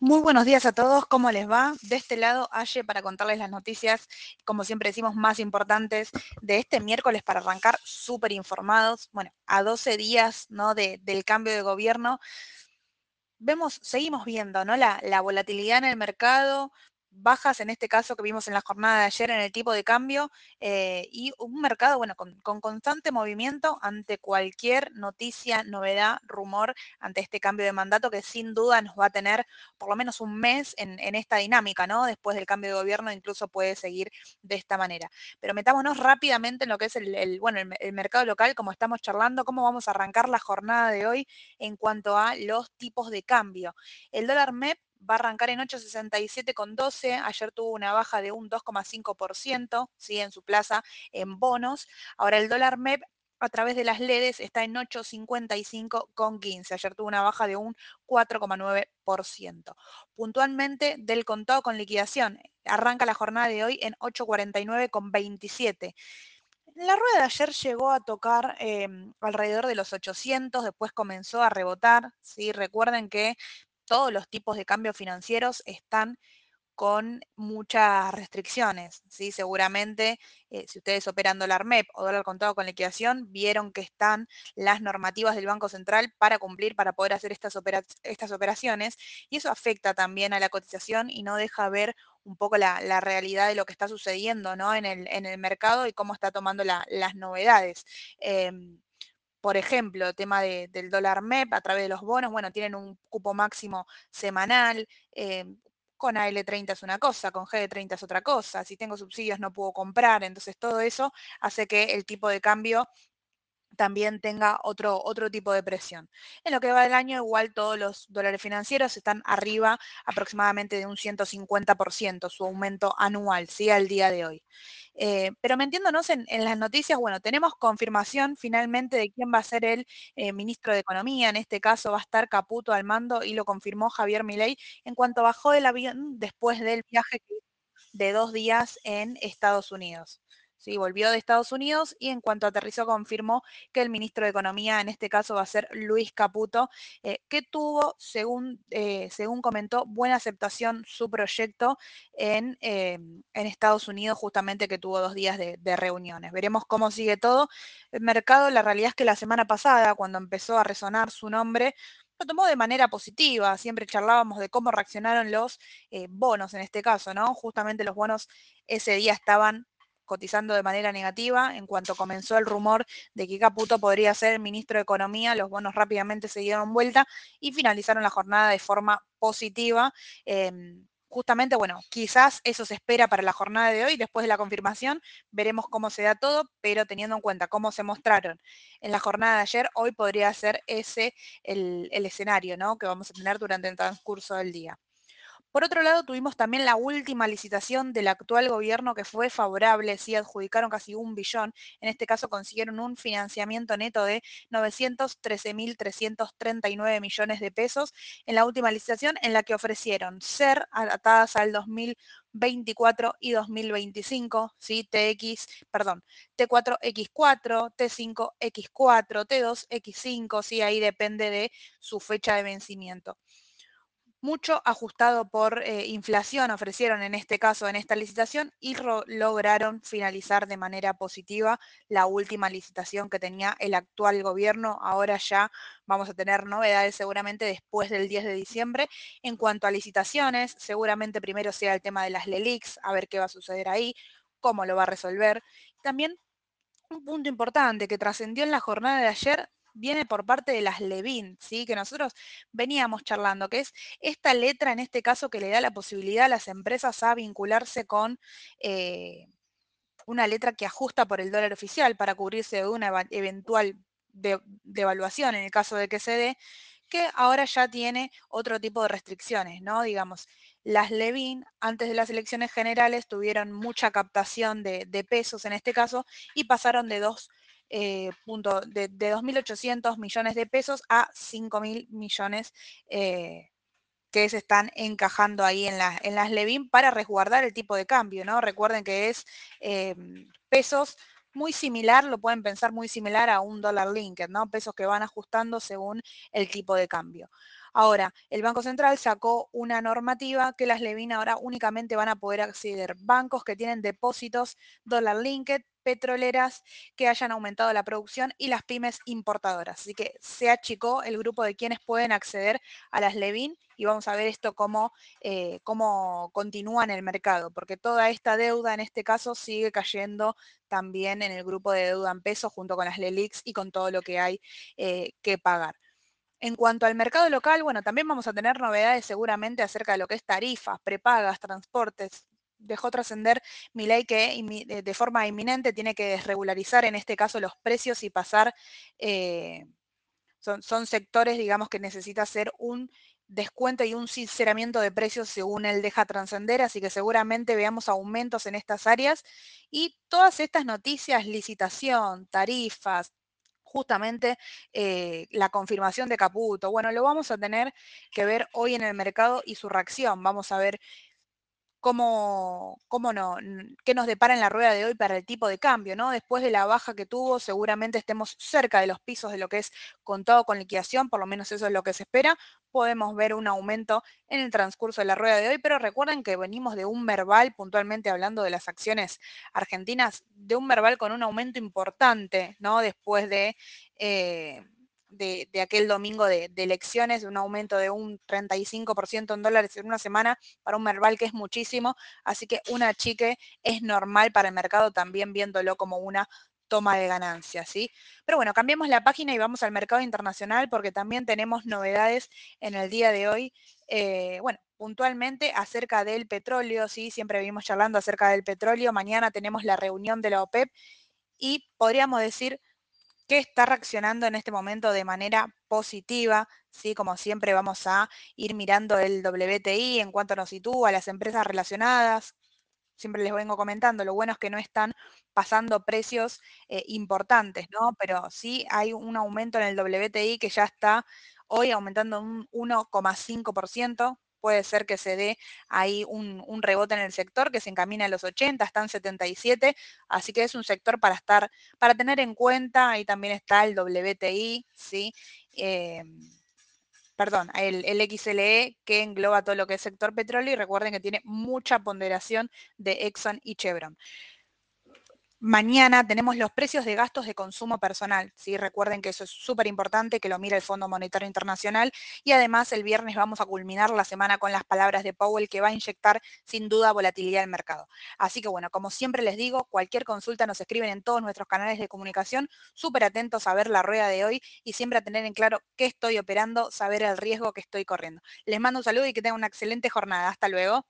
Muy buenos días a todos, ¿cómo les va? De este lado, Aye, para contarles las noticias, como siempre decimos, más importantes de este miércoles para arrancar súper informados. Bueno, a 12 días ¿no? del cambio de gobierno, vemos, seguimos viendo ¿no? la, la volatilidad en el mercado, bajas en este caso que vimos en la jornada de ayer en el tipo de cambio eh, y un mercado, bueno, con, constante movimiento ante cualquier noticia, novedad, rumor, ante este cambio de mandato que sin duda nos va a tener por lo menos un mes en, esta dinámica, ¿no? Después del cambio de gobierno incluso puede seguir de esta manera. Pero metámonos rápidamente en lo que es el, bueno, el mercado local, como estamos charlando, cómo vamos a arrancar la jornada de hoy en cuanto a los tipos de cambio. El dólar MEP va a arrancar en 867,12. Ayer tuvo una baja de un 2,5%, ¿sí? En su plaza en bonos. Ahora el dólar MEP a través de las LEDs está en 855,15. Ayer tuvo una baja de un 4,9%. Puntualmente del contado con liquidación, arranca la jornada de hoy en 849,27. La rueda de ayer llegó a tocar em, alrededor de los 800, después comenzó a rebotar. ¿sí? Recuerden que todos los tipos de cambios financieros están con muchas restricciones, ¿sí? Seguramente, eh, si ustedes operan dólar MEP o dólar contado con liquidación, vieron que están las normativas del Banco Central para cumplir, para poder hacer estas, operaciones, y eso afecta también a la cotización y no deja ver un poco la, realidad de lo que está sucediendo ¿no? en, el, en el mercado y cómo está tomando las novedades. Em, por ejemplo, tema del dólar MEP a través de los bonos, bueno, tienen un cupo máximo semanal, eh, con AL30 es una cosa, con GD30 es otra cosa, si tengo subsidios no puedo comprar, entonces todo eso hace que el tipo de cambio también tenga otro, otro tipo de presión. En lo que va del año, igual todos los dólares financieros están arriba aproximadamente de un 150% su aumento anual, ¿sí? Al día de hoy. Eh, pero metiéndonos en, las noticias, bueno, tenemos confirmación finalmente de quién va a ser el eh, ministro de Economía. En este caso va a estar Caputo al mando y lo confirmó Javier Milei en cuanto bajó del avión después del viaje de dos días en Estados Unidos. ¿Sí? Volvió de Estados Unidos y en cuanto aterrizó confirmó que el ministro de Economía, en este caso va a ser Luis Caputo, eh, que tuvo, según, eh, según comentó, buena aceptación su proyecto en, em, en, Estados Unidos, justamente que tuvo dos días de, de reuniones. Veremos cómo sigue todo. El mercado, la realidad es que la semana pasada, cuando empezó a resonar su nombre, lo tomó de manera positiva. Siempre charlábamos de cómo reaccionaron los eh, bonos en este caso, ¿no? Justamente los bonos ese día estaban cotizando de manera negativa. En cuanto comenzó el rumor de que Caputo podría ser el ministro de Economía, los bonos rápidamente se dieron vuelta y finalizaron la jornada de forma positiva. Em, justamente, bueno, quizás eso se espera para la jornada de hoy, después de la confirmación, veremos cómo se da todo, pero teniendo en cuenta cómo se mostraron en la jornada de ayer, hoy podría ser ese el, el escenario ¿no? que vamos a tener durante el transcurso del día. Por otro lado, tuvimos también la última licitación del actual gobierno que fue favorable, sí adjudicaron casi un billón, en este caso consiguieron un financiamiento neto de 913.339 millones de pesos en la última licitación en la que ofrecieron ser atadas al 2024 y 2025, ¿sí? Perdón, T4X4, T5X4, T2X5, ¿sí? Ahí depende de su fecha de vencimiento mucho ajustado por eh, inflación ofrecieron en este caso en esta licitación y lograron finalizar de manera positiva la última licitación que tenía el actual gobierno. Ahora ya vamos a tener novedades seguramente después del 10 de diciembre. En cuanto a licitaciones, seguramente primero sea el tema de las LELIX, a ver qué va a suceder ahí, cómo lo va a resolver. También un punto importante que trascendió en la jornada de ayer viene por parte de las Levin, ¿sí? que nosotros veníamos charlando, que es esta letra en este caso que le da la posibilidad a las empresas a vincularse con eh, una letra que ajusta por el dólar oficial para cubrirse de una eventual devaluación en el caso de que se dé, que ahora ya tiene otro tipo de restricciones, ¿no? Digamos, las Levin antes de las elecciones generales tuvieron mucha captación de, de pesos en este caso y pasaron de dos eh, punto, de, 2.800 millones de pesos a 5.000 millones eh, que se están encajando ahí en, en las Levin para resguardar el tipo de cambio, ¿no? Recuerden que es eh, pesos muy similar, lo pueden pensar muy similar a un dólar linked, ¿no? Pesos que van ajustando según el tipo de cambio. Ahora, el Banco Central sacó una normativa que las Levin ahora únicamente van a poder acceder bancos que tienen depósitos dólar linked, petroleras que hayan aumentado la producción y las pymes importadoras. Así que se achicó el grupo de quienes pueden acceder a las Levin y vamos a ver esto cómo, eh, cómo continúa en el mercado, porque toda esta deuda en este caso sigue cayendo también en el grupo de deuda en pesos junto con las LELIX y con todo lo que hay eh, que pagar. En cuanto al mercado local, bueno, también vamos a tener novedades seguramente acerca de lo que es tarifas, prepagas, transportes. Dejó trascender mi ley que de forma inminente tiene que desregularizar en este caso los precios y pasar, eh, son, son sectores, digamos, que necesita hacer un descuento y un sinceramiento de precios según él deja trascender, así que seguramente veamos aumentos en estas áreas y todas estas noticias, licitación, tarifas, justamente eh, la confirmación de Caputo. Bueno, lo vamos a tener que ver hoy en el mercado y su reacción. Vamos a ver cómo, cómo no, qué nos depara en la rueda de hoy para el tipo de cambio, ¿no? Después de la baja que tuvo, seguramente estemos cerca de los pisos de lo que es contado con liquidación, por lo menos eso es lo que se espera. Podemos ver un aumento en el transcurso de la rueda de hoy, pero recuerden que venimos de un verbal, puntualmente hablando de las acciones argentinas, de un verbal con un aumento importante, ¿no? Después de... Eh, de, aquel domingo de, elecciones, de un aumento de un 35% en dólares en una semana para un Merval que es muchísimo, así que una chique es normal para el mercado también viéndolo como una toma de ganancias, ¿sí? Pero bueno, cambiemos la página y vamos al mercado internacional porque también tenemos novedades en el día de hoy. Eh, bueno, puntualmente acerca del petróleo, ¿sí? Siempre vimos charlando acerca del petróleo. Mañana tenemos la reunión de la OPEP y podríamos decir que está reaccionando en este momento de manera positiva, ¿sí? Como siempre vamos a ir mirando el WTI en cuanto nos sitúa, las empresas relacionadas, siempre les vengo comentando, lo bueno es que no están pasando precios eh, importantes, ¿no? Pero sí hay un aumento en el WTI que ya está hoy aumentando un 1,5%, puede ser que se dé ahí un, rebote en el sector que se encamina a los 80, están 77, así que es un sector para estar, para tener en cuenta, ahí también está el WTI, ¿sí? Eh, perdón, el, el, XLE que engloba todo lo que es sector petróleo y recuerden que tiene mucha ponderación de Exxon y Chevron. Mañana tenemos los precios de gastos de consumo personal. ¿sí? Recuerden que eso es súper importante, que lo mire el Fondo Monetario Internacional. Y además el viernes vamos a culminar la semana con las palabras de Powell que va a inyectar sin duda volatilidad al mercado. Así que bueno, como siempre les digo, cualquier consulta nos escriben en todos nuestros canales de comunicación. Súper atentos a ver la rueda de hoy y siempre a tener en claro qué estoy operando, saber el riesgo que estoy corriendo. Les mando un saludo y que tengan una excelente jornada. Hasta luego.